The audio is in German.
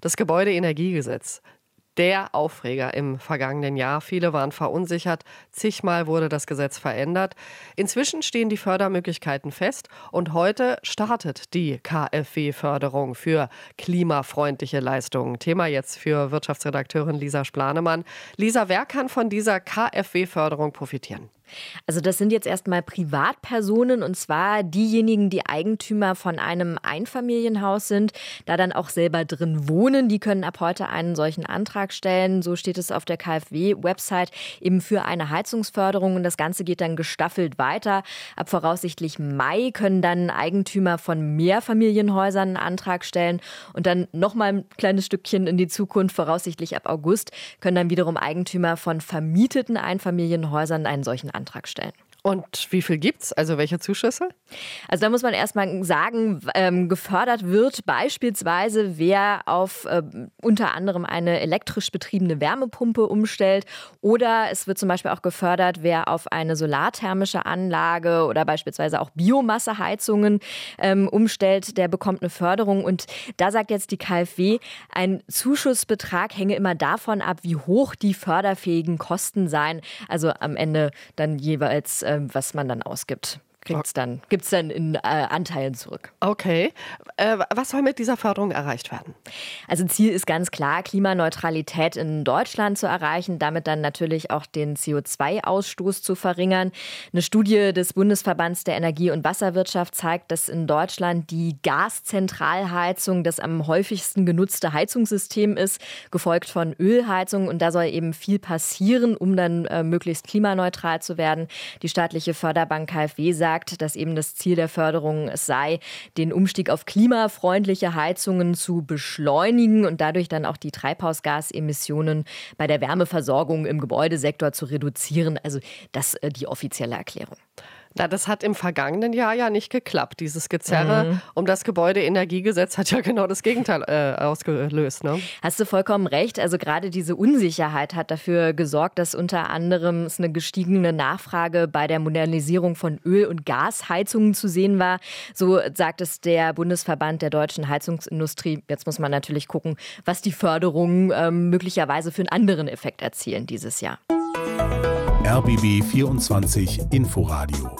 Das Gebäudeenergiegesetz der Aufreger im vergangenen Jahr. Viele waren verunsichert. Zigmal wurde das Gesetz verändert. Inzwischen stehen die Fördermöglichkeiten fest und heute startet die KfW-Förderung für klimafreundliche Leistungen. Thema jetzt für Wirtschaftsredakteurin Lisa Splanemann. Lisa, wer kann von dieser KfW-Förderung profitieren? Also das sind jetzt erstmal Privatpersonen und zwar diejenigen, die Eigentümer von einem Einfamilienhaus sind, da dann auch selber drin wohnen. Die können ab heute einen solchen Antrag stellen. So steht es auf der KfW-Website eben für eine Heizungsförderung und das Ganze geht dann gestaffelt weiter. Ab voraussichtlich Mai können dann Eigentümer von Mehrfamilienhäusern einen Antrag stellen und dann nochmal ein kleines Stückchen in die Zukunft, voraussichtlich ab August, können dann wiederum Eigentümer von vermieteten Einfamilienhäusern einen solchen Antrag Antrag stellen. Und wie viel gibt's? Also welche Zuschüsse? Also da muss man erstmal sagen, ähm, gefördert wird beispielsweise, wer auf äh, unter anderem eine elektrisch betriebene Wärmepumpe umstellt oder es wird zum Beispiel auch gefördert, wer auf eine solarthermische Anlage oder beispielsweise auch Biomasseheizungen ähm, umstellt, der bekommt eine Förderung. Und da sagt jetzt die KfW, ein Zuschussbetrag hänge immer davon ab, wie hoch die förderfähigen Kosten seien. Also am Ende dann jeweils was man dann ausgibt kriegt's dann, gibt es dann in äh, Anteilen zurück. Okay. Äh, was soll mit dieser Förderung erreicht werden? Also Ziel ist ganz klar, Klimaneutralität in Deutschland zu erreichen, damit dann natürlich auch den CO2-Ausstoß zu verringern. Eine Studie des Bundesverbands der Energie- und Wasserwirtschaft zeigt, dass in Deutschland die Gaszentralheizung das am häufigsten genutzte Heizungssystem ist, gefolgt von Ölheizung. Und da soll eben viel passieren, um dann äh, möglichst klimaneutral zu werden. Die staatliche Förderbank KfW sagt, gesagt, dass eben das Ziel der Förderung es sei, den Umstieg auf klimafreundliche Heizungen zu beschleunigen und dadurch dann auch die Treibhausgasemissionen bei der Wärmeversorgung im Gebäudesektor zu reduzieren. Also das äh, die offizielle Erklärung. Na, das hat im vergangenen Jahr ja nicht geklappt. Dieses Gezerre mhm. um das Gebäudeenergiegesetz hat ja genau das Gegenteil äh, ausgelöst. Ne? Hast du vollkommen recht. Also gerade diese Unsicherheit hat dafür gesorgt, dass unter anderem es eine gestiegene Nachfrage bei der Modernisierung von Öl- und Gasheizungen zu sehen war. So sagt es der Bundesverband der deutschen Heizungsindustrie. Jetzt muss man natürlich gucken, was die Förderungen ähm, möglicherweise für einen anderen Effekt erzielen dieses Jahr. RBB 24 Inforadio